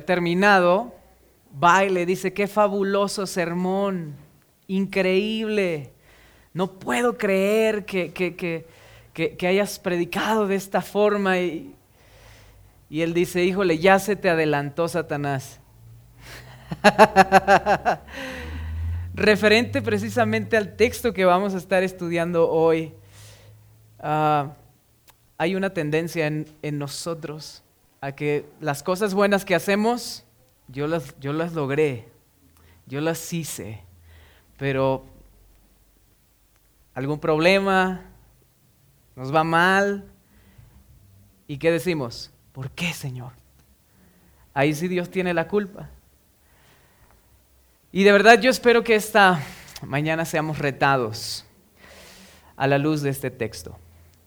terminado, va y le dice, qué fabuloso sermón, increíble. No puedo creer que, que, hayas predicado de esta forma. Y, y él dice, híjole, ya se te adelantó Satanás. Referente precisamente al texto que vamos a estar estudiando hoy, ah, hay una tendencia en, en nosotros a que las cosas buenas que hacemos, yo las, yo las logré, yo las hice, pero algún problema, nos va mal, ¿y qué decimos? ¿Por qué, Señor? Ahí sí Dios tiene la culpa. Y de verdad yo espero que esta mañana seamos retados a la luz de este texto,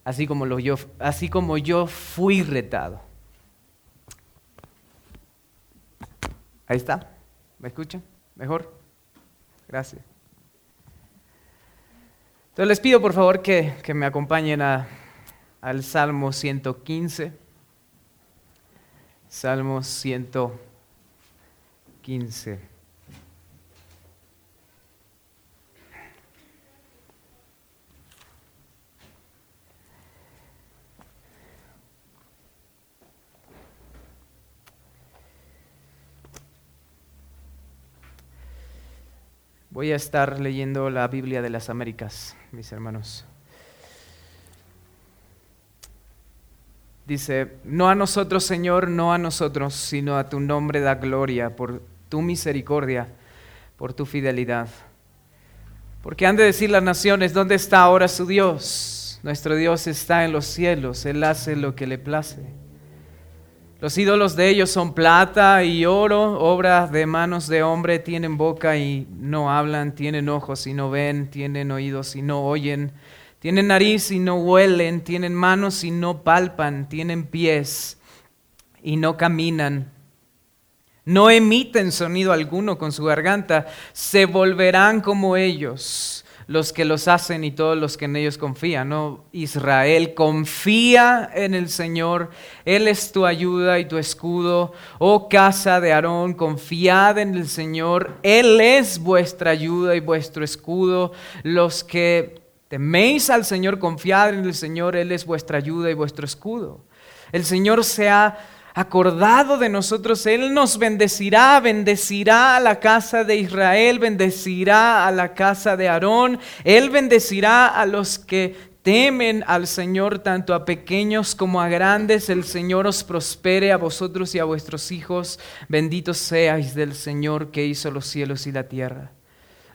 así como, lo yo, así como yo fui retado. Ahí está. ¿Me escuchan? ¿Mejor? Gracias. Entonces les pido por favor que, me acompañen al Salmo 115. Salmo 115. Voy a estar leyendo la Biblia de las Américas, mis hermanos. Dice, no a nosotros, Señor, no a nosotros, sino a tu nombre da gloria por tu misericordia, por tu fidelidad. Porque han de decir las naciones, ¿dónde está ahora su Dios? Nuestro Dios está en los cielos, Él hace lo que le place. Los ídolos de ellos son plata y oro, obras de manos de hombre, tienen boca y no hablan, tienen ojos y no ven, tienen oídos y no oyen, tienen nariz y no huelen, tienen manos y no palpan, tienen pies y no caminan. No emiten sonido alguno con su garganta, se volverán como ellos los que los hacen y todos los que en ellos confían. ¿no? Israel, confía en el Señor, Él es tu ayuda y tu escudo. Oh casa de Aarón, confiad en el Señor, Él es vuestra ayuda y vuestro escudo. Los que teméis al Señor, confiad en el Señor, Él es vuestra ayuda y vuestro escudo. El Señor se ha acordado de nosotros, Él nos bendecirá, bendecirá a la casa de Israel, bendecirá a la casa de Aarón, Él bendecirá a los que temen al Señor, tanto a pequeños como a grandes. El Señor os prospere a vosotros y a vuestros hijos. Benditos seáis del Señor que hizo los cielos y la tierra.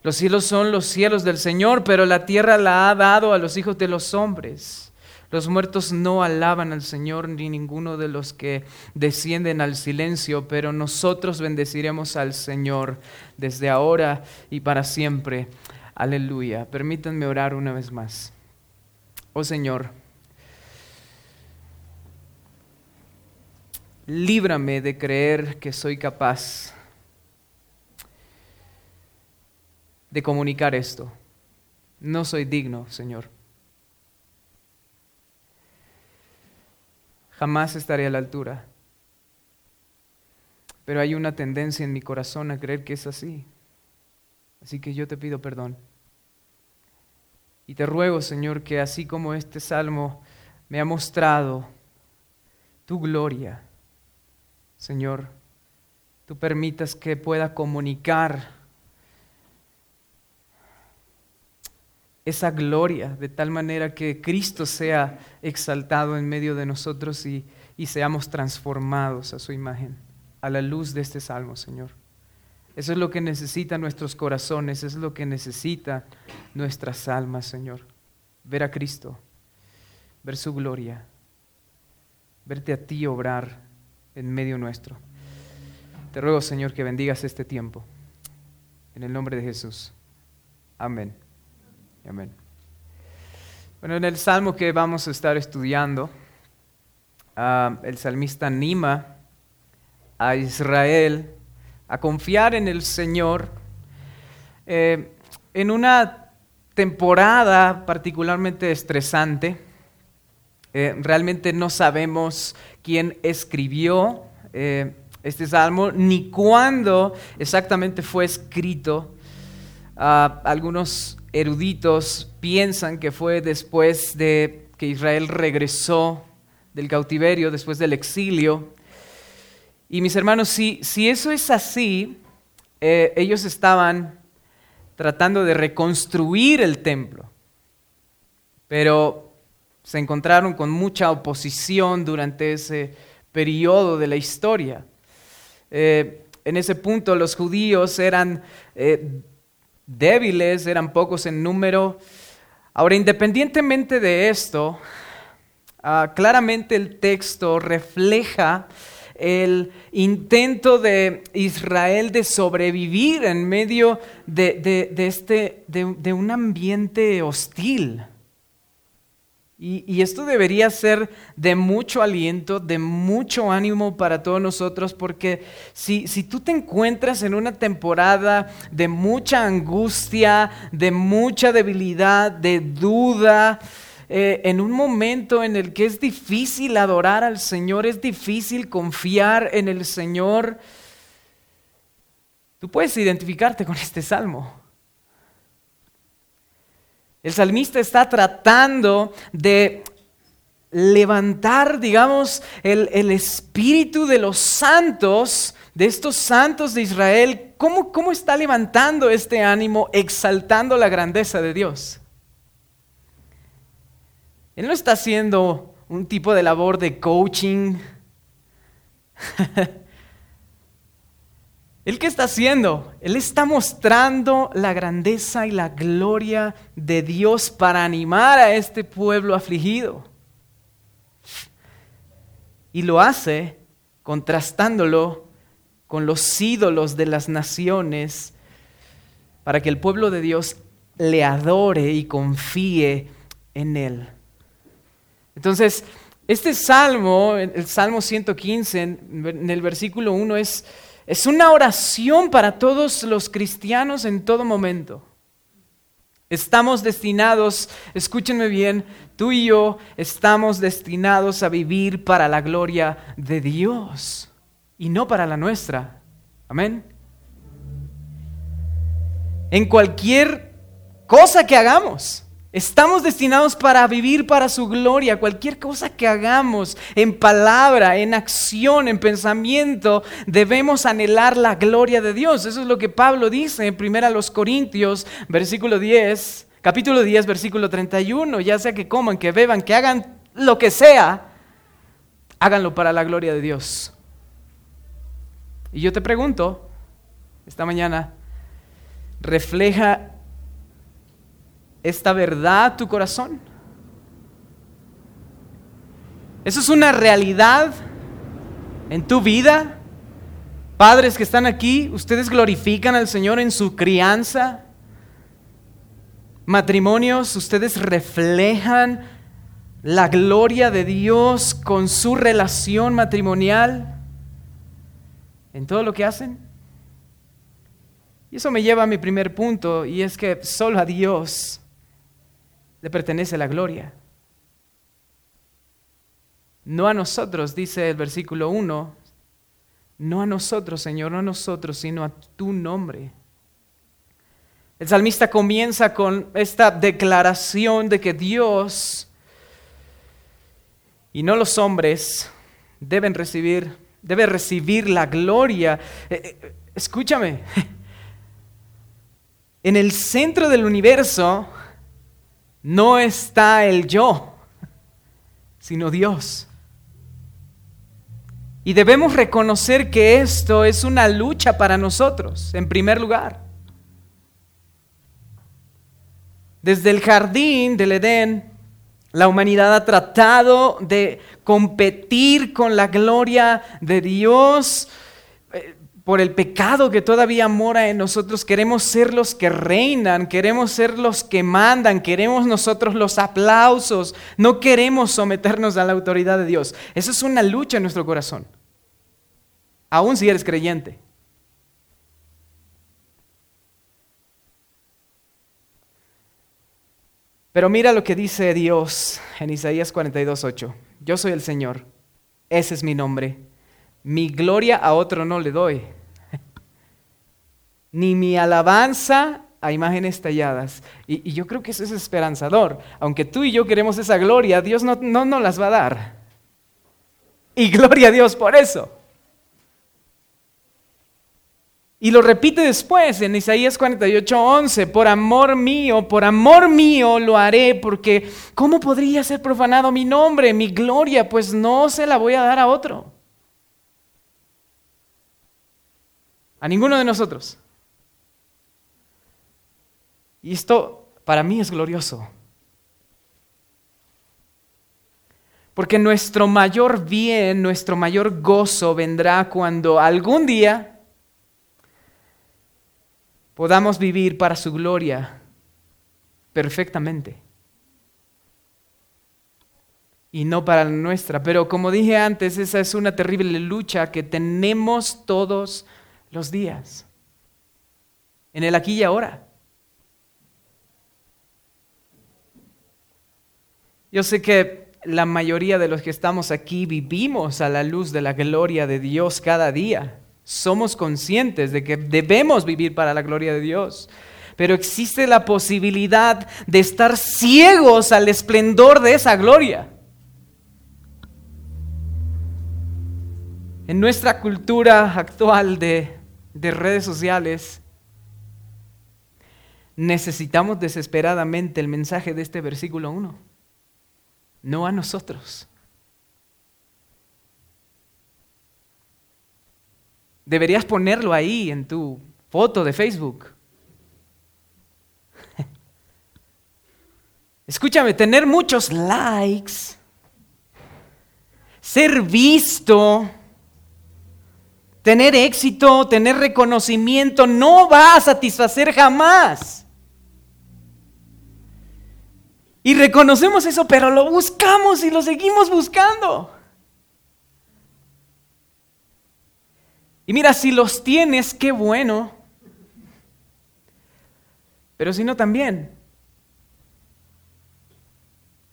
Los cielos son los cielos del Señor, pero la tierra la ha dado a los hijos de los hombres. Los muertos no alaban al Señor ni ninguno de los que descienden al silencio, pero nosotros bendeciremos al Señor desde ahora y para siempre. Aleluya. Permítanme orar una vez más. Oh Señor, líbrame de creer que soy capaz de comunicar esto. No soy digno, Señor. Jamás estaré a la altura. Pero hay una tendencia en mi corazón a creer que es así. Así que yo te pido perdón. Y te ruego, Señor, que así como este salmo me ha mostrado tu gloria, Señor, tú permitas que pueda comunicar esa gloria, de tal manera que Cristo sea exaltado en medio de nosotros y, seamos transformados a su imagen, a la luz de este salmo, Señor. Eso es lo que necesitan nuestros corazones, es lo que necesita nuestras almas, Señor. Ver a Cristo, ver su gloria, verte a ti obrar en medio nuestro. Te ruego, Señor, que bendigas este tiempo. En el nombre de Jesús. Amén. Amén. Bueno, en el salmo que vamos a estar estudiando, ah, el salmista anima a Israel a confiar en el Señor eh, en una temporada particularmente estresante. Eh, realmente no sabemos quién escribió eh, este salmo, ni cuándo exactamente fue escrito. Ah, algunos eruditos piensan que fue después de que Israel regresó del cautiverio, después del exilio. Y mis hermanos, si, si eso es así, eh, ellos estaban tratando de reconstruir el templo, pero se encontraron con mucha oposición durante ese periodo de la historia. Eh, en ese punto los judíos eran eh, débiles, eran pocos en número. Ahora, independientemente de esto, ah, claramente el texto refleja el intento de Israel de sobrevivir en medio de, este, de un ambiente hostil. Y, esto debería ser de mucho aliento, de mucho ánimo para todos nosotros, porque si, si, tú te encuentras en una temporada de mucha angustia, de mucha debilidad, de duda, eh, en un momento en el que es difícil adorar al Señor, es difícil confiar en el Señor, tú puedes identificarte con este salmo. El salmista está tratando de levantar, digamos, el, espíritu de los santos, de estos santos de Israel. ¿Cómo, ¿Cómo está levantando este ánimo, exaltando la grandeza de Dios? Él no está haciendo un tipo de labor de coaching. ¿El qué está haciendo? Él está mostrando la grandeza y la gloria de Dios para animar a este pueblo afligido. Y lo hace contrastándolo con los ídolos de las naciones para que el pueblo de Dios le adore y confíe en Él. Entonces, este salmo, el Salmo 115, en el versículo 1 es es una oración para todos los cristianos en todo momento. Estamos destinados, escúchenme bien, tú y yo estamos destinados a vivir para la gloria de Dios y no para la nuestra. Amén. En cualquier cosa que hagamos. Estamos destinados para vivir para su gloria. Cualquier cosa que hagamos en palabra, en acción, en pensamiento, debemos anhelar la gloria de Dios. Eso es lo que Pablo dice en 1 Corintios, versículo 10, capítulo 10, versículo 31. Ya sea que coman, que beban, que hagan lo que sea, háganlo para la gloria de Dios. Y yo te pregunto, esta mañana, ¿refleja esta verdad tu corazón? ¿Eso es una realidad en tu vida? Padres que están aquí, ustedes glorifican al Señor en su crianza. Matrimonios, ustedes reflejan la gloria de Dios con su relación matrimonial en todo lo que hacen. Y eso me lleva a mi primer punto, y es que solo a Dios le pertenece la gloria. No a nosotros, dice el versículo 1, no a nosotros, Señor, no a nosotros, sino a tu nombre. El salmista comienza con esta declaración de que Dios y no los hombres deben recibir, debe recibir la gloria. Eh, eh, escúchame, en el centro del universo no está el yo, sino Dios. Y debemos reconocer que esto es una lucha para nosotros, en primer lugar. Desde el jardín del Edén, la humanidad ha tratado de competir con la gloria de Dios por el pecado que todavía mora en nosotros, queremos ser los que reinan, queremos ser los que mandan, queremos nosotros los aplausos, no queremos someternos a la autoridad de Dios. Eso es una lucha en nuestro corazón, aún si eres creyente. Pero mira lo que dice Dios en Isaías 42.8. Yo soy el Señor, ese es mi nombre mi gloria a otro no le doy, ni mi alabanza a imágenes talladas. Y, yo creo que eso es esperanzador. Aunque tú y yo queremos esa gloria, Dios no, no nos las va a dar. Y gloria a Dios por eso. Y lo repite después en Isaías 48, 11, por amor mío, por amor mío lo haré, porque ¿cómo podría ser profanado mi nombre, mi gloria? Pues no se la voy a dar a otro. A ninguno de nosotros. Y esto para mí es glorioso. Porque nuestro mayor bien, nuestro mayor gozo vendrá cuando algún día podamos vivir para su gloria perfectamente. Y no para la nuestra. Pero como dije antes, esa es una terrible lucha que tenemos todos los días. En el aquí y ahora. Yo sé que la mayoría de los que estamos aquí vivimos a la luz de la gloria de Dios cada día. Somos conscientes de que debemos vivir para la gloria de Dios. Pero existe la posibilidad de estar ciegos al esplendor de esa gloria. En nuestra cultura actual de, de redes sociales, necesitamos desesperadamente el mensaje de este versículo 1 no a nosotros. Deberías ponerlo ahí en tu foto de Facebook. Escúchame, tener muchos likes, ser visto, tener éxito, tener reconocimiento, no va a satisfacer jamás. Y reconocemos eso, pero lo buscamos y lo seguimos buscando. Y mira, si los tienes, qué bueno. Pero si no, también.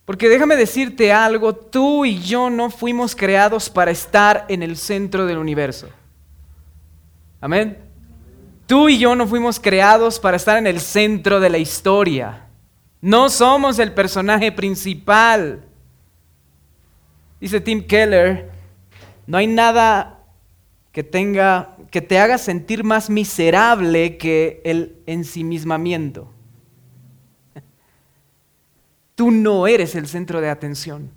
Porque déjame decirte algo, tú y yo no fuimos creados para estar en el centro del universo. Amén. Tú y yo no fuimos creados para estar en el centro de la historia. No somos el personaje principal. Dice Tim Keller, no hay nada que tenga que te haga sentir más miserable que el ensimismamiento. Tú no eres el centro de atención.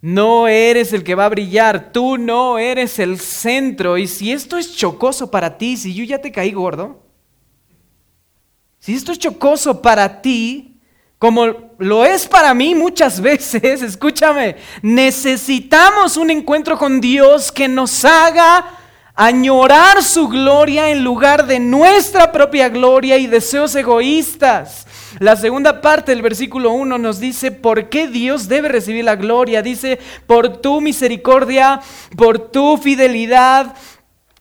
No eres el que va a brillar, tú no eres el centro. Y si esto es chocoso para ti, si yo ya te caí gordo, si esto es chocoso para ti, como lo es para mí muchas veces, escúchame, necesitamos un encuentro con Dios que nos haga añorar su gloria en lugar de nuestra propia gloria y deseos egoístas. La segunda parte del versículo 1 nos dice por qué Dios debe recibir la gloria. Dice, por tu misericordia, por tu fidelidad,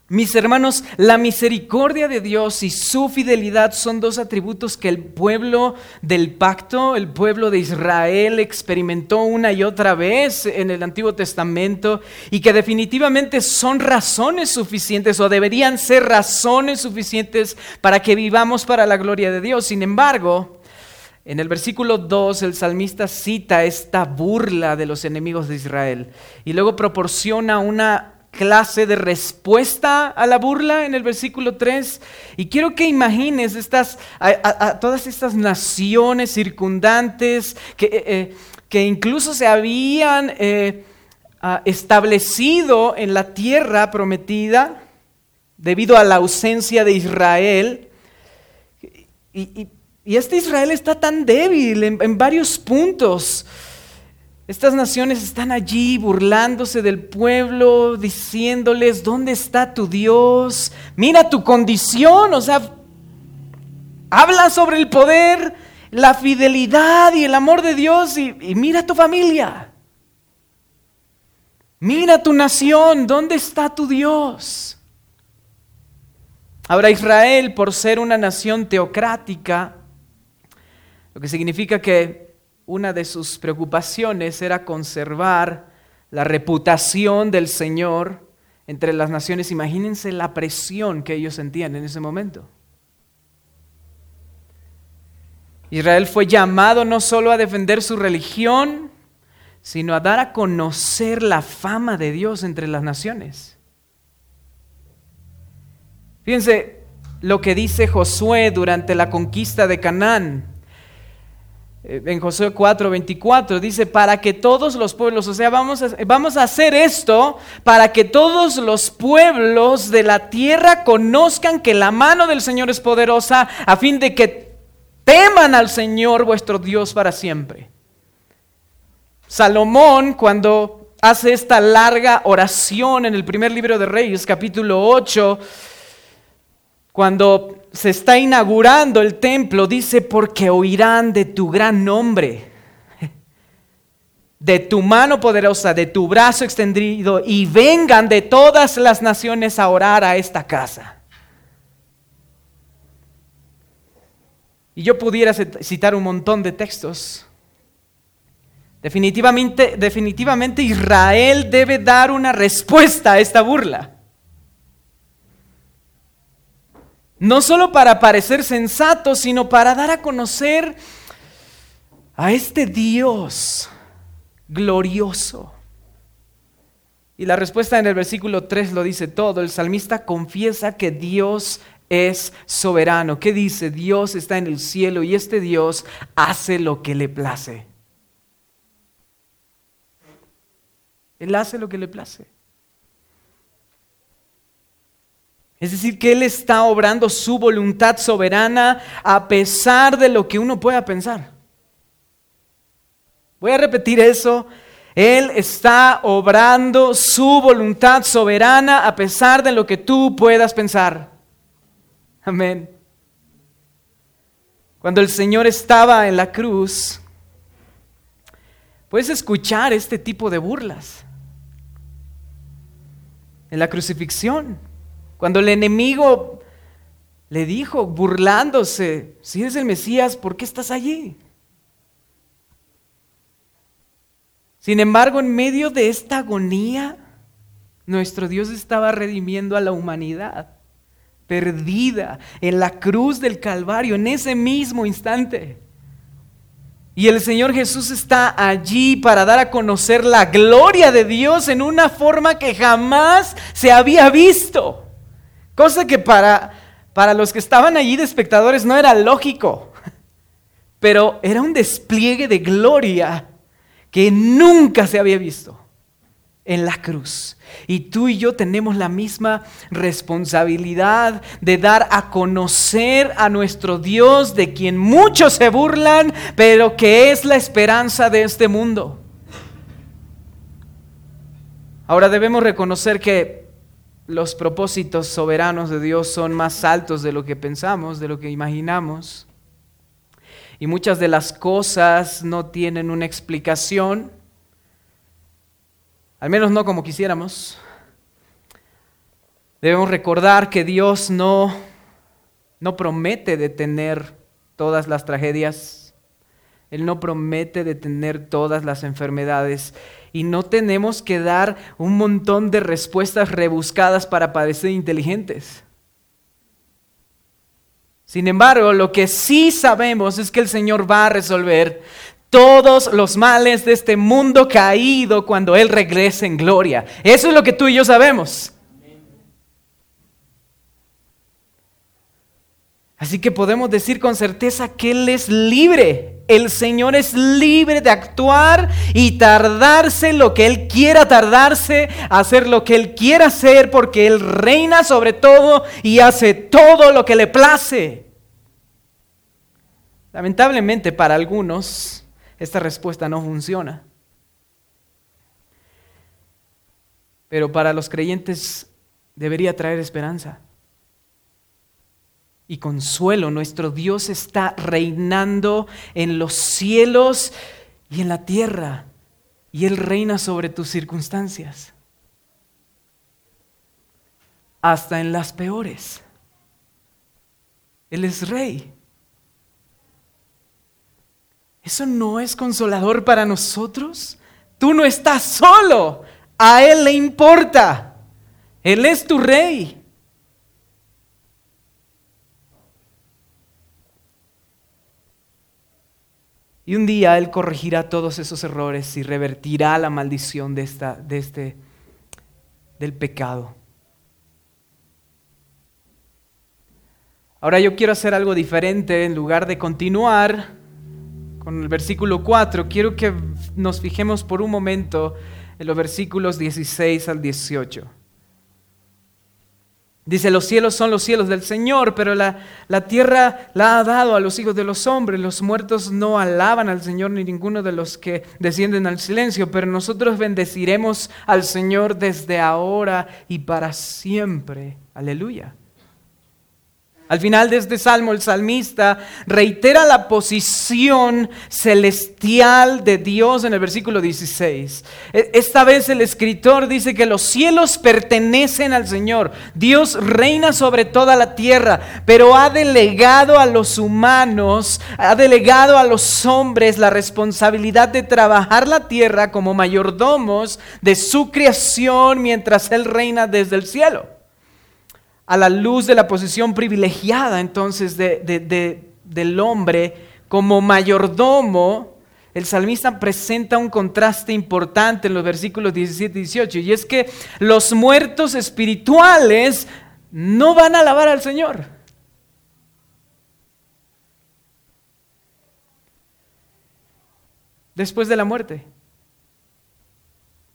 mis hermanos, la misericordia de Dios y su fidelidad son dos atributos que el pueblo del pacto, el pueblo de Israel experimentó una y otra vez en el Antiguo Testamento y que definitivamente son razones suficientes o deberían ser razones suficientes para que vivamos para la gloria de Dios. Sin embargo, en el versículo 2 el salmista cita esta burla de los enemigos de Israel y luego proporciona una clase de respuesta a la burla en el versículo 3. Y quiero que imagines estas, a, todas estas naciones circundantes que, eh, eh, que incluso se habían eh, establecido en la tierra prometida debido a la ausencia de Israel. Y, este Israel está tan débil en, en varios puntos. Estas naciones están allí burlándose del pueblo, diciéndoles, ¿dónde está tu Dios? Mira tu condición, o sea, habla sobre el poder, la fidelidad y el amor de Dios y, mira tu familia. Mira tu nación, ¿dónde está tu Dios? Ahora Israel, por ser una nación teocrática, lo que significa que una de sus preocupaciones era conservar la reputación del Señor entre las naciones, imagínense la presión que ellos sentían en ese momento. Israel fue llamado no solo a defender su religión, sino a dar a conocer la fama de Dios entre las naciones. Fíjense lo que dice Josué durante la conquista de Canaán. Eh, en Josué 4, 24, dice, para que todos los pueblos, o sea, vamos a, vamos a hacer esto para que todos los pueblos de la tierra conozcan que la mano del Señor es poderosa, a fin de que teman al Señor vuestro Dios para siempre. Salomón, cuando hace esta larga oración en el primer libro de Reyes, capítulo 8, cuando se está inaugurando el templo, dice, porque oirán de tu gran nombre, de tu mano poderosa, de tu brazo extendido, y vengan de todas las naciones a orar a esta casa. Y yo pudiera citar un montón de textos. Definitivamente, definitivamente Israel debe dar una respuesta a esta burla. No solo para parecer sensato, sino para dar a conocer a este Dios glorioso. Y la respuesta en el versículo 3 lo dice todo. El salmista confiesa que Dios es soberano. ¿Qué dice? Dios está en el cielo y este Dios hace lo que le place. Él hace lo que le place. Es decir, que Él está obrando su voluntad soberana a pesar de lo que uno pueda pensar. Voy a repetir eso. Él está obrando su voluntad soberana a pesar de lo que tú puedas pensar. Amén. Cuando el Señor estaba en la cruz, puedes escuchar este tipo de burlas. En la crucifixión. Cuando el enemigo le dijo, burlándose, si eres el Mesías, ¿por qué estás allí? Sin embargo, en medio de esta agonía, nuestro Dios estaba redimiendo a la humanidad, perdida en la cruz del Calvario, en ese mismo instante. Y el Señor Jesús está allí para dar a conocer la gloria de Dios en una forma que jamás se había visto. Cosa que para, para los que estaban allí de espectadores no era lógico, pero era un despliegue de gloria que nunca se había visto en la cruz. Y tú y yo tenemos la misma responsabilidad de dar a conocer a nuestro Dios, de quien muchos se burlan, pero que es la esperanza de este mundo. Ahora debemos reconocer que los propósitos soberanos de Dios son más altos de lo que pensamos, de lo que imaginamos. Y muchas de las cosas no tienen una explicación, al menos no como quisiéramos. Debemos recordar que Dios no, no promete detener todas las tragedias. Él no promete detener todas las enfermedades y no tenemos que dar un montón de respuestas rebuscadas para parecer inteligentes. Sin embargo, lo que sí sabemos es que el Señor va a resolver todos los males de este mundo caído cuando Él regrese en gloria. Eso es lo que tú y yo sabemos. Así que podemos decir con certeza que Él es libre el Señor es libre de actuar y tardarse lo que Él quiera tardarse, hacer lo que Él quiera hacer, porque Él reina sobre todo y hace todo lo que le place. Lamentablemente para algunos esta respuesta no funciona. Pero para los creyentes debería traer esperanza y consuelo. Nuestro Dios está reinando en los cielos y en la tierra. Y Él reina sobre tus circunstancias. Hasta en las peores. Él es rey. ¿Eso no es consolador para nosotros? Tú no estás solo. A Él le importa. Él es tu rey. Y un día Él corregirá todos esos errores y revertirá la maldición de, esta, de este, del pecado. Ahora yo quiero hacer algo diferente en lugar de continuar con el versículo 4. Quiero que nos fijemos por un momento en los versículos 16 al 18. Dice, los cielos son los cielos del Señor, pero la, la, tierra la ha dado a los hijos de los hombres. Los muertos no alaban al Señor ni ninguno de los que descienden al silencio, pero nosotros bendeciremos al Señor desde ahora y para siempre. Aleluya. Al final de este salmo, el salmista reitera la posición celestial de Dios en el versículo 16. E, esta vez el escritor dice que los cielos pertenecen al Señor. Dios reina sobre toda la tierra, pero ha delegado a los humanos, ha delegado a los hombres la responsabilidad de trabajar la tierra como mayordomos de su creación mientras Él reina desde el cielo a la luz de la posición privilegiada entonces del hombre como mayordomo, el salmista presenta un contraste importante en los versículos 17 y 18, y es que los muertos espirituales no van a alabar al Señor. Después de la muerte.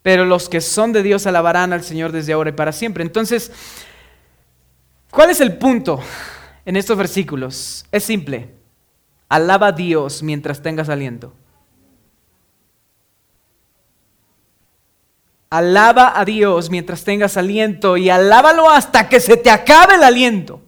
Pero los que son de Dios alabarán al Señor desde ahora y para siempre. Entonces, ¿Cuál es el punto en estos versículos? Es simple. Alaba a Dios mientras tengas aliento. Alaba a Dios mientras tengas aliento y alábalo hasta que se te acabe el aliento.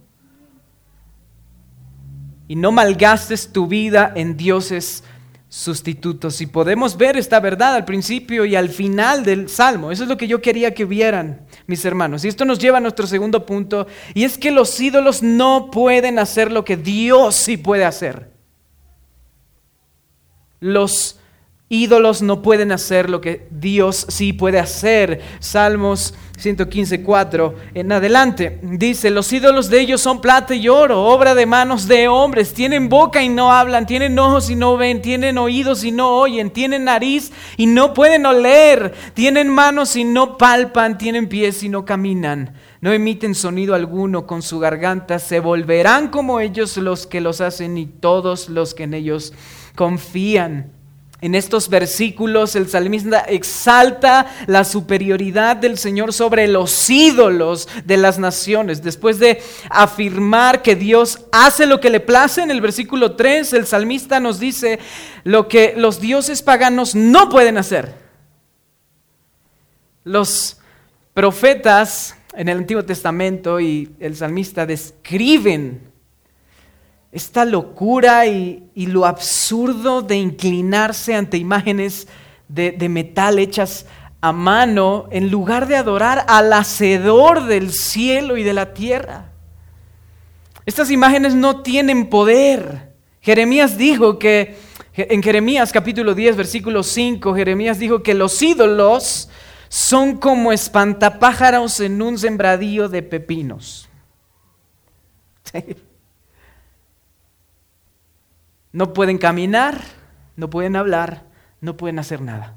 Y no malgastes tu vida en dioses sustitutos. Y podemos ver esta verdad al principio y al final del Salmo. Eso es lo que yo quería que vieran, mis hermanos. Y esto nos lleva a nuestro segundo punto, y es que los ídolos no pueden hacer lo que Dios sí puede hacer. Los ídolos no pueden hacer lo que Dios sí puede hacer. Salmos 115.4 en adelante dice, los ídolos de ellos son plata y oro, obra de manos de hombres, tienen boca y no hablan, tienen ojos y no ven, tienen oídos y no oyen, tienen nariz y no pueden oler, tienen manos y no palpan, tienen pies y no caminan. No emiten sonido alguno con su garganta, se volverán como ellos los que los hacen y todos los que en ellos confían. En estos versículos el salmista exalta la superioridad del Señor sobre los ídolos de las naciones. Después de afirmar que Dios hace lo que le place, en el versículo 3 el salmista nos dice lo que los dioses paganos no pueden hacer. Los profetas en el Antiguo Testamento y el salmista describen esta locura y, lo absurdo de inclinarse ante imágenes de, de, metal hechas a mano en lugar de adorar al hacedor del cielo y de la tierra. Estas imágenes no tienen poder. Jeremías dijo que, en Jeremías capítulo 10, versículo 5, Jeremías dijo que los ídolos son como espantapájaros en un sembradío de pepinos. No pueden caminar, no pueden hablar, no pueden hacer nada.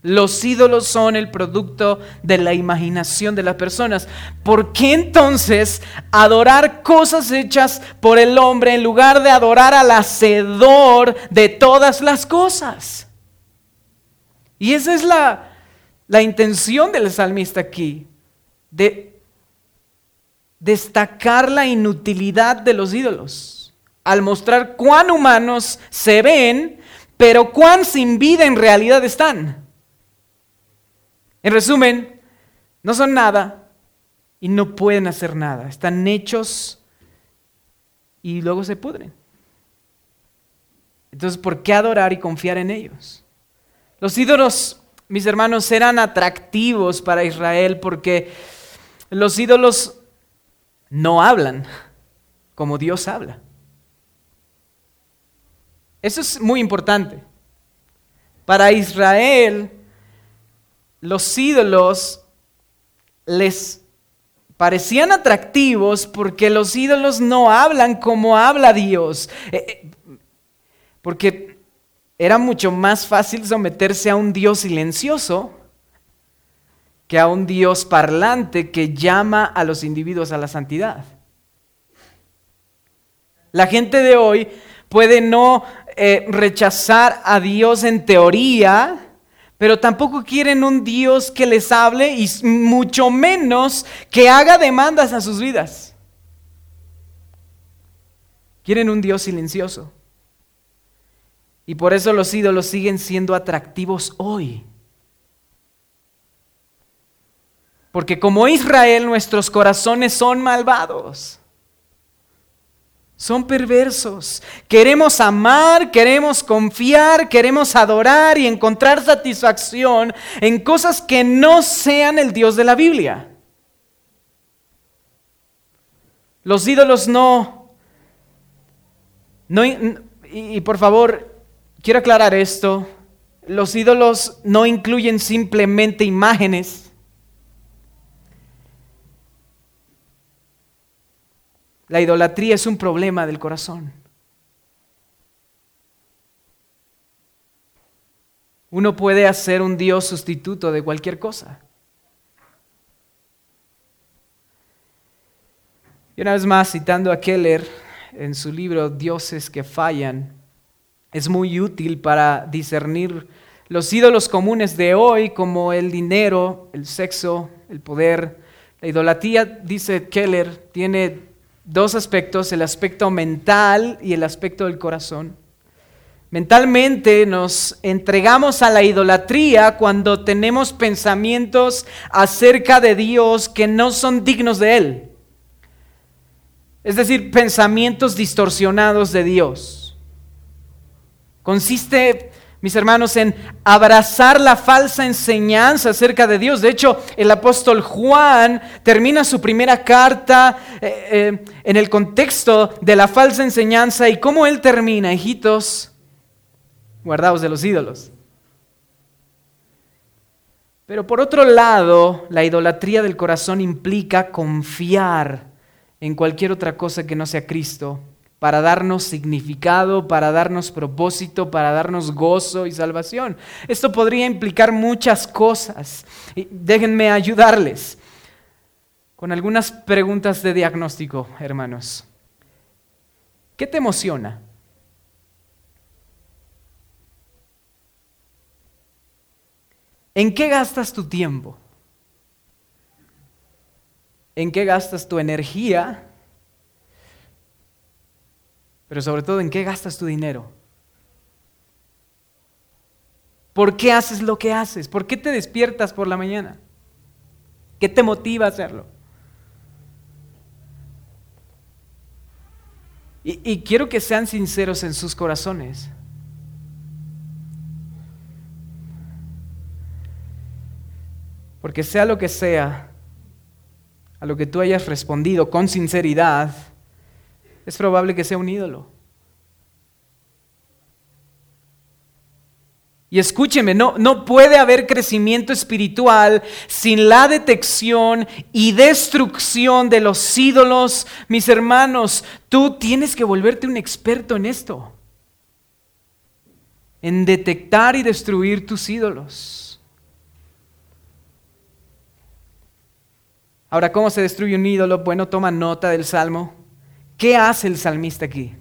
Los ídolos son el producto de la imaginación de las personas. ¿Por qué entonces adorar cosas hechas por el hombre en lugar de adorar al hacedor de todas las cosas? Y esa es la, la intención del salmista aquí, de destacar la inutilidad de los ídolos al mostrar cuán humanos se ven, pero cuán sin vida en realidad están. En resumen, no son nada y no pueden hacer nada. Están hechos y luego se pudren. Entonces, ¿por qué adorar y confiar en ellos? Los ídolos, mis hermanos, eran atractivos para Israel porque los ídolos no hablan como Dios habla. Eso es muy importante. Para Israel, los ídolos les parecían atractivos porque los ídolos no hablan como habla Dios. Eh, eh, porque era mucho más fácil someterse a un Dios silencioso que a un Dios parlante que llama a los individuos a la santidad. La gente de hoy puede no eh, rechazar a Dios en teoría, pero tampoco quieren un Dios que les hable y mucho menos que haga demandas a sus vidas. Quieren un Dios silencioso. Y por eso los ídolos siguen siendo atractivos hoy. Porque como Israel nuestros corazones son malvados. Son perversos. Queremos amar, queremos confiar, queremos adorar y encontrar satisfacción en cosas que no sean el Dios de la Biblia. Los ídolos no... no y, por favor, quiero aclarar esto. Los ídolos no incluyen simplemente imágenes La idolatría es un problema del corazón. Uno puede hacer un Dios sustituto de cualquier cosa. Y una vez más, citando a Keller en su libro Dioses que fallan, es muy útil para discernir los ídolos comunes de hoy como el dinero, el sexo, el poder. La idolatría, dice Keller, tiene dos aspectos, el aspecto mental y el aspecto del corazón. Mentalmente nos entregamos a la idolatría cuando tenemos pensamientos acerca de Dios que no son dignos de Él. Es decir, pensamientos distorsionados de Dios. Consiste mis hermanos, en abrazar la falsa enseñanza acerca de Dios. De hecho, el apóstol Juan termina su primera carta eh, eh, en el contexto de la falsa enseñanza y cómo él termina, hijitos, guardados de los ídolos. Pero por otro lado, la idolatría del corazón implica confiar en cualquier otra cosa que no sea Cristo para darnos significado, para darnos propósito, para darnos gozo y salvación. Esto podría implicar muchas cosas. déjenme ayudarles con algunas preguntas de diagnóstico, hermanos. ¿Qué te emociona? ¿En qué gastas tu tiempo? ¿En qué gastas tu energía? Pero sobre todo en qué gastas tu dinero. ¿Por qué haces lo que haces? ¿Por qué te despiertas por la mañana? ¿Qué te motiva a hacerlo? Y, y, quiero que sean sinceros en sus corazones. Porque sea lo que sea, a lo que tú hayas respondido con sinceridad, es probable que sea un ídolo. Y escúcheme, no, no puede haber crecimiento espiritual sin la detección y destrucción de los ídolos. Mis hermanos, tú tienes que volverte un experto en esto. En detectar y destruir tus ídolos. Ahora, ¿cómo se destruye un ídolo? Bueno, toma nota del Salmo ¿Qué hace el salmista aquí?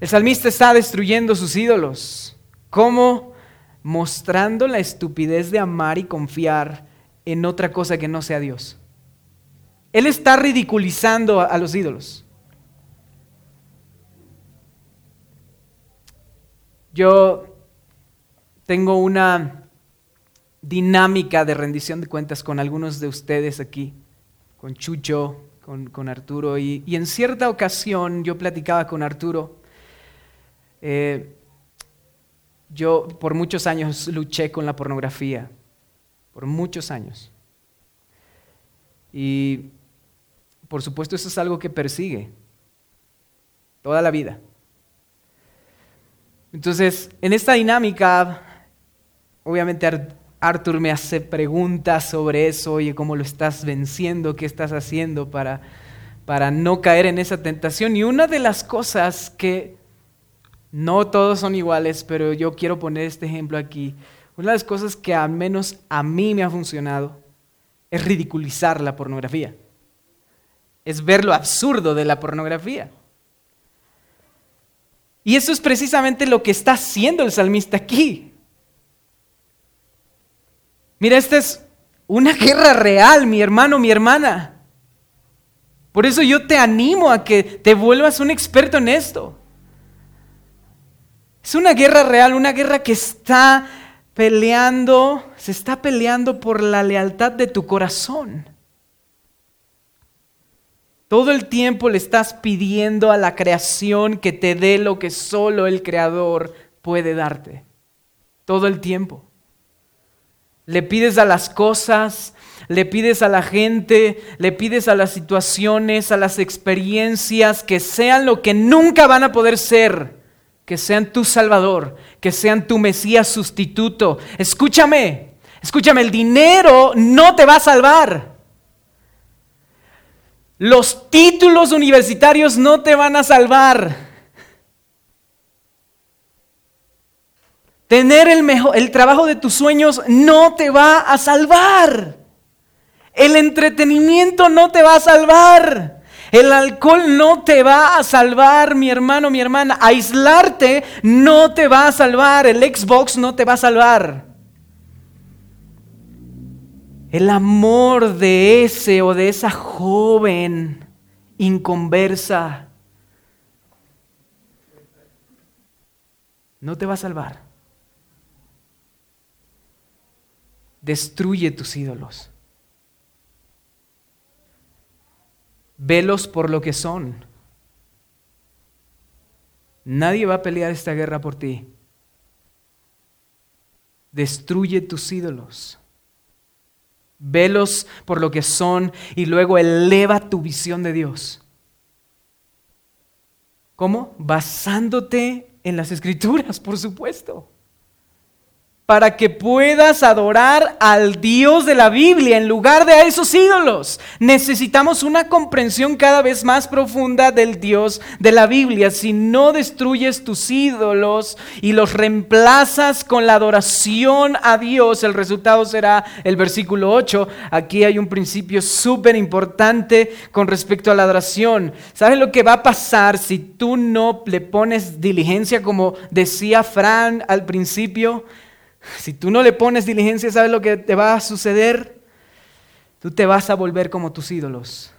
El salmista está destruyendo sus ídolos. ¿Cómo? Mostrando la estupidez de amar y confiar en otra cosa que no sea Dios. Él está ridiculizando a los ídolos. Yo tengo una dinámica de rendición de cuentas con algunos de ustedes aquí, con Chucho, con, Arturo y, en cierta ocasión yo platicaba con Arturo. Eh, yo por muchos años luché con la pornografía, por muchos años. Y por supuesto eso es algo que persigue toda la vida. Entonces, en esta dinámica obviamente Arthur me hace preguntas sobre eso, oye, ¿cómo lo estás venciendo? ¿Qué estás haciendo para, para no caer en esa tentación? Y una de las cosas que no todos son iguales, pero yo quiero poner este ejemplo aquí. Una de las cosas que al menos a mí me ha funcionado es ridiculizar la pornografía. Es ver lo absurdo de la pornografía. Y eso es precisamente lo que está haciendo el salmista aquí. Mira, esta es una guerra real, mi hermano, mi hermana. Por eso yo te animo a que te vuelvas un experto en esto. Es una guerra real, una guerra que está peleando, se está peleando por la lealtad de tu corazón. Todo el tiempo le estás pidiendo a la creación que te dé lo que solo el creador puede darte. Todo el tiempo. Le pides a las cosas, le pides a la gente, le pides a las situaciones, a las experiencias, que sean lo que nunca van a poder ser, que sean tu Salvador, que sean tu Mesías sustituto. Escúchame, escúchame, el dinero no te va a salvar. Los títulos universitarios no te van a salvar. Tener el, mejor, el trabajo de tus sueños no te va a salvar. El entretenimiento no te va a salvar. El alcohol no te va a salvar, mi hermano, mi hermana. Aislarte no te va a salvar. El Xbox no te va a salvar. El amor de ese o de esa joven inconversa no te va a salvar. Destruye tus ídolos. Velos por lo que son. Nadie va a pelear esta guerra por ti. Destruye tus ídolos. Velos por lo que son y luego eleva tu visión de Dios. ¿Cómo? Basándote en las escrituras, por supuesto para que puedas adorar al Dios de la Biblia en lugar de a esos ídolos. Necesitamos una comprensión cada vez más profunda del Dios de la Biblia. Si no destruyes tus ídolos y los reemplazas con la adoración a Dios, el resultado será el versículo 8. Aquí hay un principio súper importante con respecto a la adoración. ¿Sabes lo que va a pasar si tú no le pones diligencia como decía Fran al principio? Si tú no le pones diligencia, ¿sabes lo que te va a suceder? Tú te vas a volver como tus ídolos.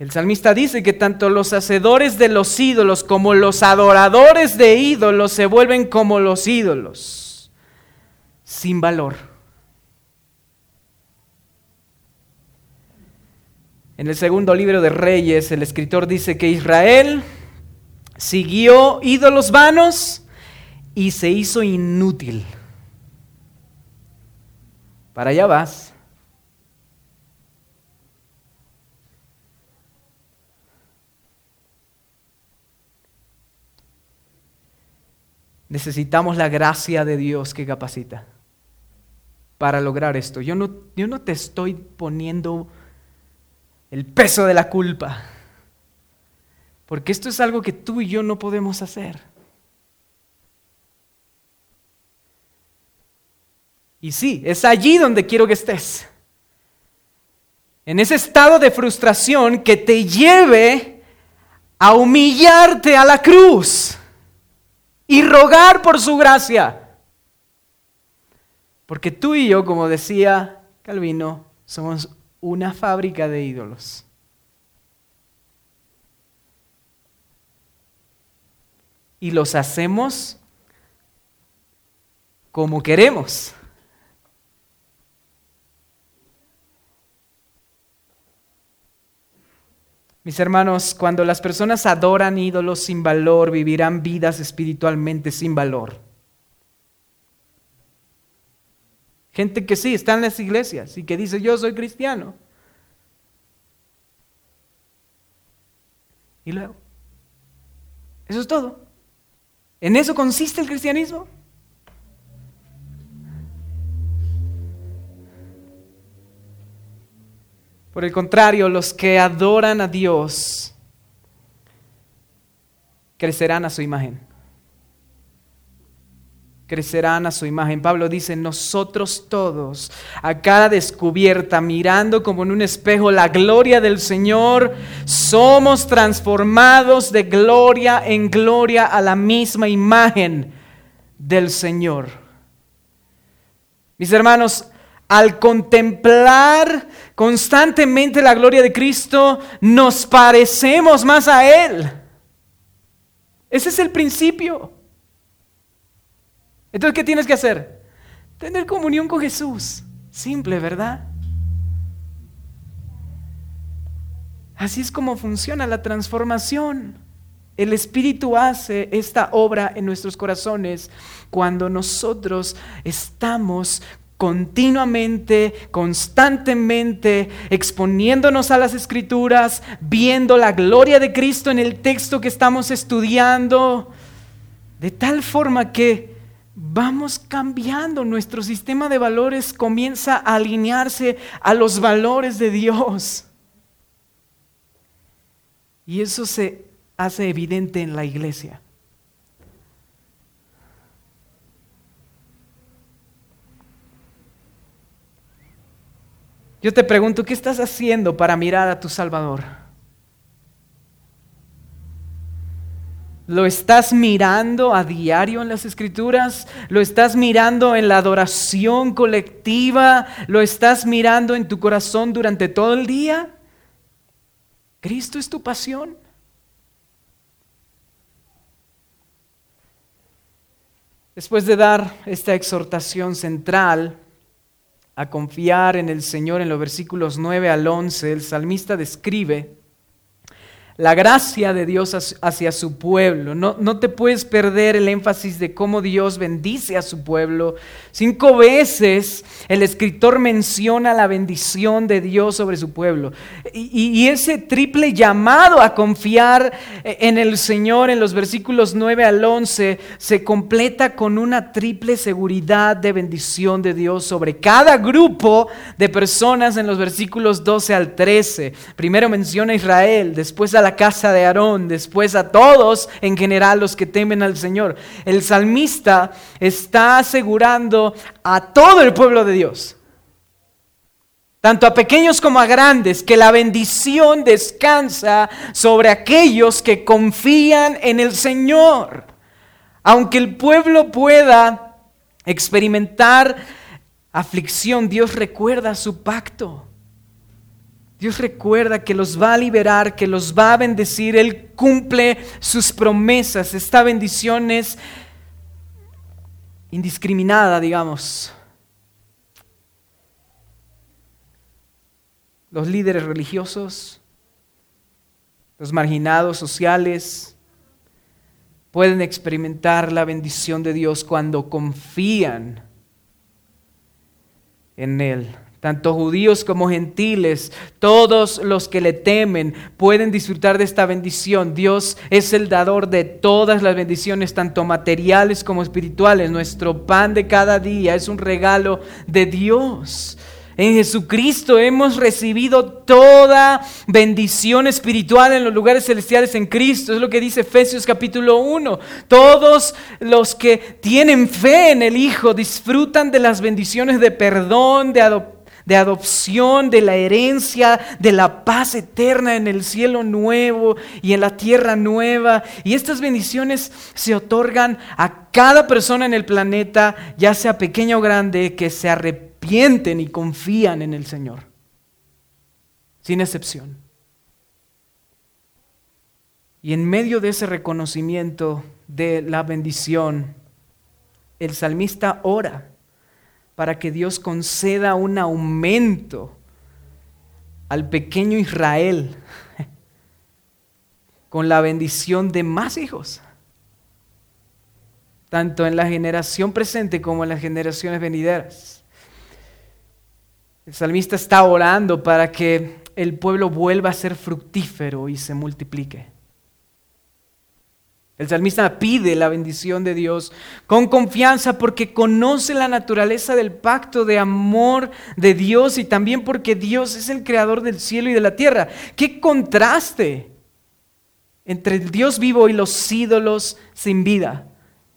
El salmista dice que tanto los hacedores de los ídolos como los adoradores de ídolos se vuelven como los ídolos, sin valor. En el segundo libro de Reyes, el escritor dice que Israel siguió ídolos vanos y se hizo inútil. Para allá vas. Necesitamos la gracia de Dios que capacita para lograr esto. Yo no, yo no te estoy poniendo el peso de la culpa. Porque esto es algo que tú y yo no podemos hacer. Y sí, es allí donde quiero que estés. En ese estado de frustración que te lleve a humillarte a la cruz y rogar por su gracia. Porque tú y yo, como decía Calvino, somos una fábrica de ídolos. Y los hacemos como queremos. Mis hermanos, cuando las personas adoran ídolos sin valor, vivirán vidas espiritualmente sin valor. Gente que sí está en las iglesias y que dice yo soy cristiano. Y luego, Eso es todo. ¿En eso consiste el cristianismo? Por el contrario, los que adoran a Dios crecerán a su imagen. Crecerán a su imagen. Pablo dice, nosotros todos, a cada descubierta, mirando como en un espejo la gloria del Señor, somos transformados de gloria en gloria a la misma imagen del Señor. Mis hermanos, al contemplar constantemente la gloria de Cristo, nos parecemos más a Él. Ese es el principio. Entonces, ¿qué tienes que hacer? Tener comunión con Jesús. Simple, ¿verdad? Así es como funciona la transformación. El Espíritu hace esta obra en nuestros corazones cuando nosotros estamos continuamente, constantemente, exponiéndonos a las escrituras, viendo la gloria de Cristo en el texto que estamos estudiando, de tal forma que vamos cambiando, nuestro sistema de valores comienza a alinearse a los valores de Dios. Y eso se hace evidente en la iglesia. Yo te pregunto, ¿qué estás haciendo para mirar a tu Salvador? ¿Lo estás mirando a diario en las escrituras? ¿Lo estás mirando en la adoración colectiva? ¿Lo estás mirando en tu corazón durante todo el día? ¿Cristo es tu pasión? Después de dar esta exhortación central, a confiar en el Señor en los versículos 9 al 11, el salmista describe la gracia de Dios hacia su pueblo. No, no, te puedes perder el énfasis de cómo Dios bendice a su pueblo. Cinco veces el escritor menciona la bendición de Dios sobre su pueblo. Y, y, ese triple llamado a confiar en el Señor en los versículos 9 al 11 se completa con una triple seguridad de bendición de Dios sobre cada grupo de personas en los versículos 12 al 13. Primero menciona a Israel, después a la casa de Aarón, después a todos en general los que temen al Señor. El salmista está asegurando a todo el pueblo de Dios, tanto a pequeños como a grandes, que la bendición descansa sobre aquellos que confían en el Señor. Aunque el pueblo pueda experimentar aflicción, Dios recuerda su pacto. Dios recuerda que los va a liberar, que los va a bendecir. Él cumple sus promesas. Esta bendición es indiscriminada, digamos. Los líderes religiosos, los marginados sociales, pueden experimentar la bendición de Dios cuando confían en Él. Tanto judíos como gentiles, todos los que le temen pueden disfrutar de esta bendición. Dios es el dador de todas las bendiciones, tanto materiales como espirituales. Nuestro pan de cada día es un regalo de Dios. En Jesucristo hemos recibido toda bendición espiritual en los lugares celestiales en Cristo. Es lo que dice Efesios capítulo 1. Todos los que tienen fe en el Hijo disfrutan de las bendiciones de perdón, de adopción de adopción, de la herencia, de la paz eterna en el cielo nuevo y en la tierra nueva. Y estas bendiciones se otorgan a cada persona en el planeta, ya sea pequeña o grande, que se arrepienten y confían en el Señor. Sin excepción. Y en medio de ese reconocimiento de la bendición, el salmista ora para que Dios conceda un aumento al pequeño Israel con la bendición de más hijos, tanto en la generación presente como en las generaciones venideras. El salmista está orando para que el pueblo vuelva a ser fructífero y se multiplique. El salmista pide la bendición de Dios con confianza porque conoce la naturaleza del pacto de amor de Dios y también porque Dios es el creador del cielo y de la tierra. ¡Qué contraste entre el Dios vivo y los ídolos sin vida!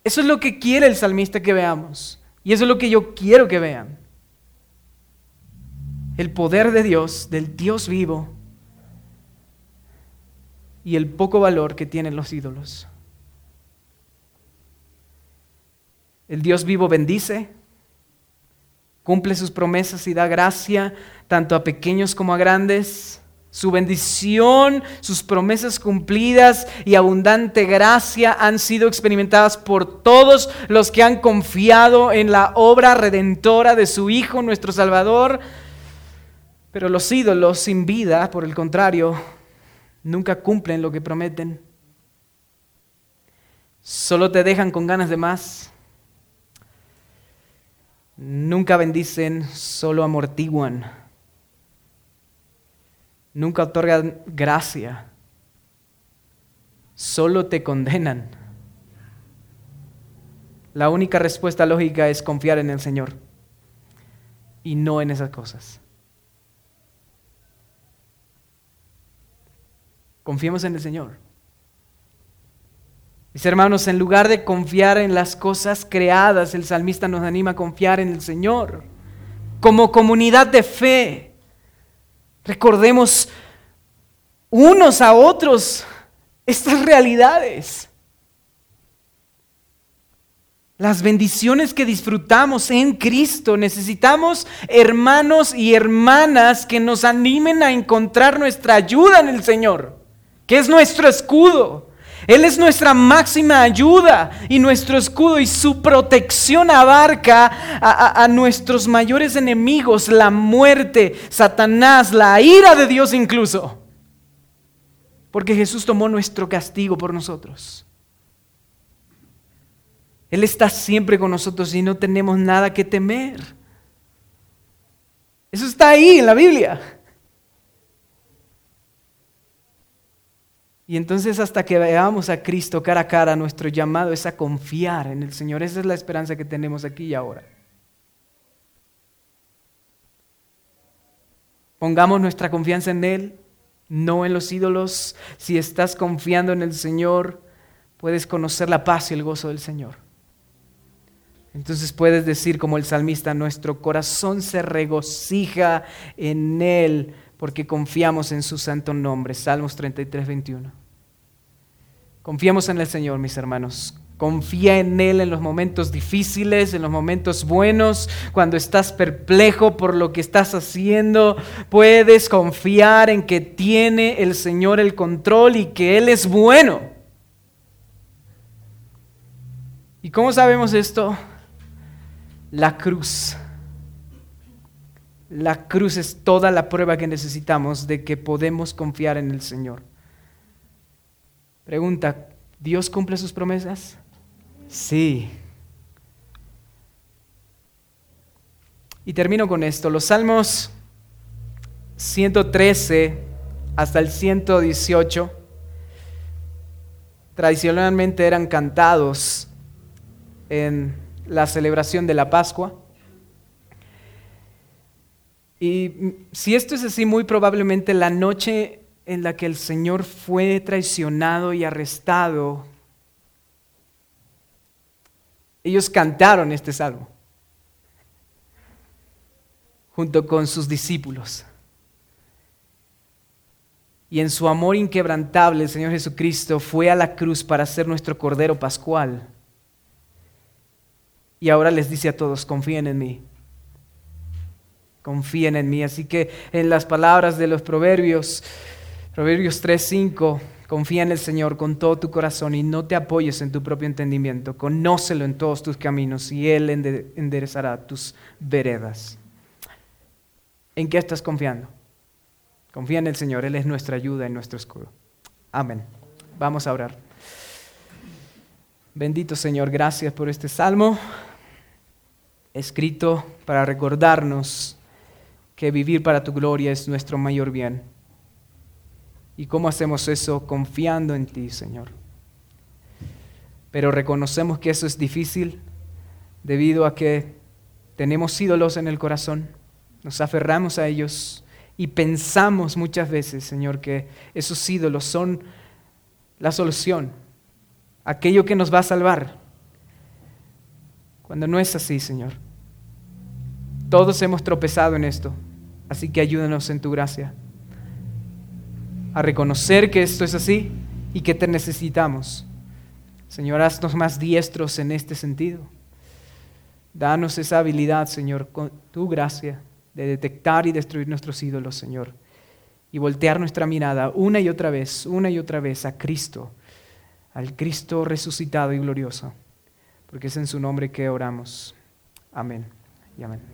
Eso es lo que quiere el salmista que veamos y eso es lo que yo quiero que vean. El poder de Dios, del Dios vivo y el poco valor que tienen los ídolos. El Dios vivo bendice, cumple sus promesas y da gracia tanto a pequeños como a grandes. Su bendición, sus promesas cumplidas y abundante gracia han sido experimentadas por todos los que han confiado en la obra redentora de su Hijo, nuestro Salvador. Pero los ídolos sin vida, por el contrario, nunca cumplen lo que prometen. Solo te dejan con ganas de más Nunca bendicen, solo amortiguan. Nunca otorgan gracia. Solo te condenan. La única respuesta lógica es confiar en el Señor y no en esas cosas. Confiemos en el Señor. Mis hermanos, en lugar de confiar en las cosas creadas, el salmista nos anima a confiar en el Señor. Como comunidad de fe, recordemos unos a otros estas realidades. Las bendiciones que disfrutamos en Cristo. Necesitamos hermanos y hermanas que nos animen a encontrar nuestra ayuda en el Señor, que es nuestro escudo él es nuestra máxima ayuda y nuestro escudo y su protección abarca a, nuestros mayores enemigos, la muerte, Satanás, la ira de Dios incluso. Porque Jesús tomó nuestro castigo por nosotros. Él está siempre con nosotros y no tenemos nada que temer. Eso está ahí en la Biblia. Y entonces hasta que veamos a Cristo cara a cara, nuestro llamado es a confiar en el Señor. Esa es la esperanza que tenemos aquí y ahora. Pongamos nuestra confianza en Él, no en los ídolos. Si estás confiando en el Señor, puedes conocer la paz y el gozo del Señor. Entonces puedes decir como el salmista, nuestro corazón se regocija en Él porque confiamos en su santo nombre. Salmos 33, 21. Confiamos en el Señor, mis hermanos. Confía en Él en los momentos difíciles, en los momentos buenos, cuando estás perplejo por lo que estás haciendo. Puedes confiar en que tiene el Señor el control y que Él es bueno. ¿Y cómo sabemos esto? La cruz. La cruz es toda la prueba que necesitamos de que podemos confiar en el Señor. Pregunta, ¿Dios cumple sus promesas? Sí. Y termino con esto. Los salmos 113 hasta el 118 tradicionalmente eran cantados en la celebración de la Pascua. Y si esto es así, muy probablemente la noche en la que el Señor fue traicionado y arrestado, ellos cantaron este salmo junto con sus discípulos. Y en su amor inquebrantable, el Señor Jesucristo fue a la cruz para ser nuestro Cordero Pascual. Y ahora les dice a todos, confíen en mí confíen en mí. Así que en las palabras de los proverbios, Proverbios 3:5, confía en el Señor con todo tu corazón y no te apoyes en tu propio entendimiento. Conócelo en todos tus caminos y Él enderezará tus veredas. ¿En qué estás confiando? Confía en el Señor, Él es nuestra ayuda y nuestro escudo. Amén. Vamos a orar. Bendito Señor, gracias por este salmo escrito para recordarnos que vivir para tu gloria es nuestro mayor bien. ¿Y cómo hacemos eso? Confiando en ti, Señor. pero reconocemos que eso es difícil debido a que tenemos ídolos en el corazón, nos aferramos a ellos y pensamos muchas veces, Señor, que esos ídolos son la solución, aquello que nos va a salvar, cuando no es así, Señor. Todos hemos tropezado en esto, así que ayúdanos en tu gracia a reconocer que esto es así y que te necesitamos. Señor, haznos más diestros en este sentido. Danos esa habilidad, Señor, con tu gracia, de detectar y destruir nuestros ídolos, Señor, y voltear nuestra mirada una y otra vez, una y otra vez a Cristo, al Cristo resucitado y glorioso, porque es en su nombre que oramos. Amén y amén.